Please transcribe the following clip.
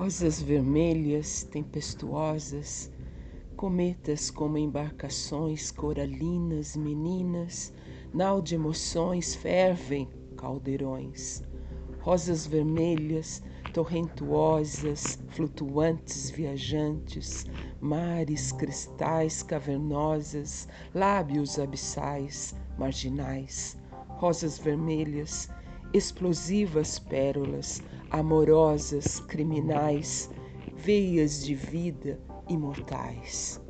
Rosas vermelhas, tempestuosas, cometas como embarcações coralinas, meninas, nau de emoções fervem caldeirões. Rosas vermelhas, torrentuosas, flutuantes, viajantes, mares, cristais, cavernosas, lábios abissais, marginais. Rosas vermelhas, explosivas pérolas, amorosas, criminais, veias de vida imortais.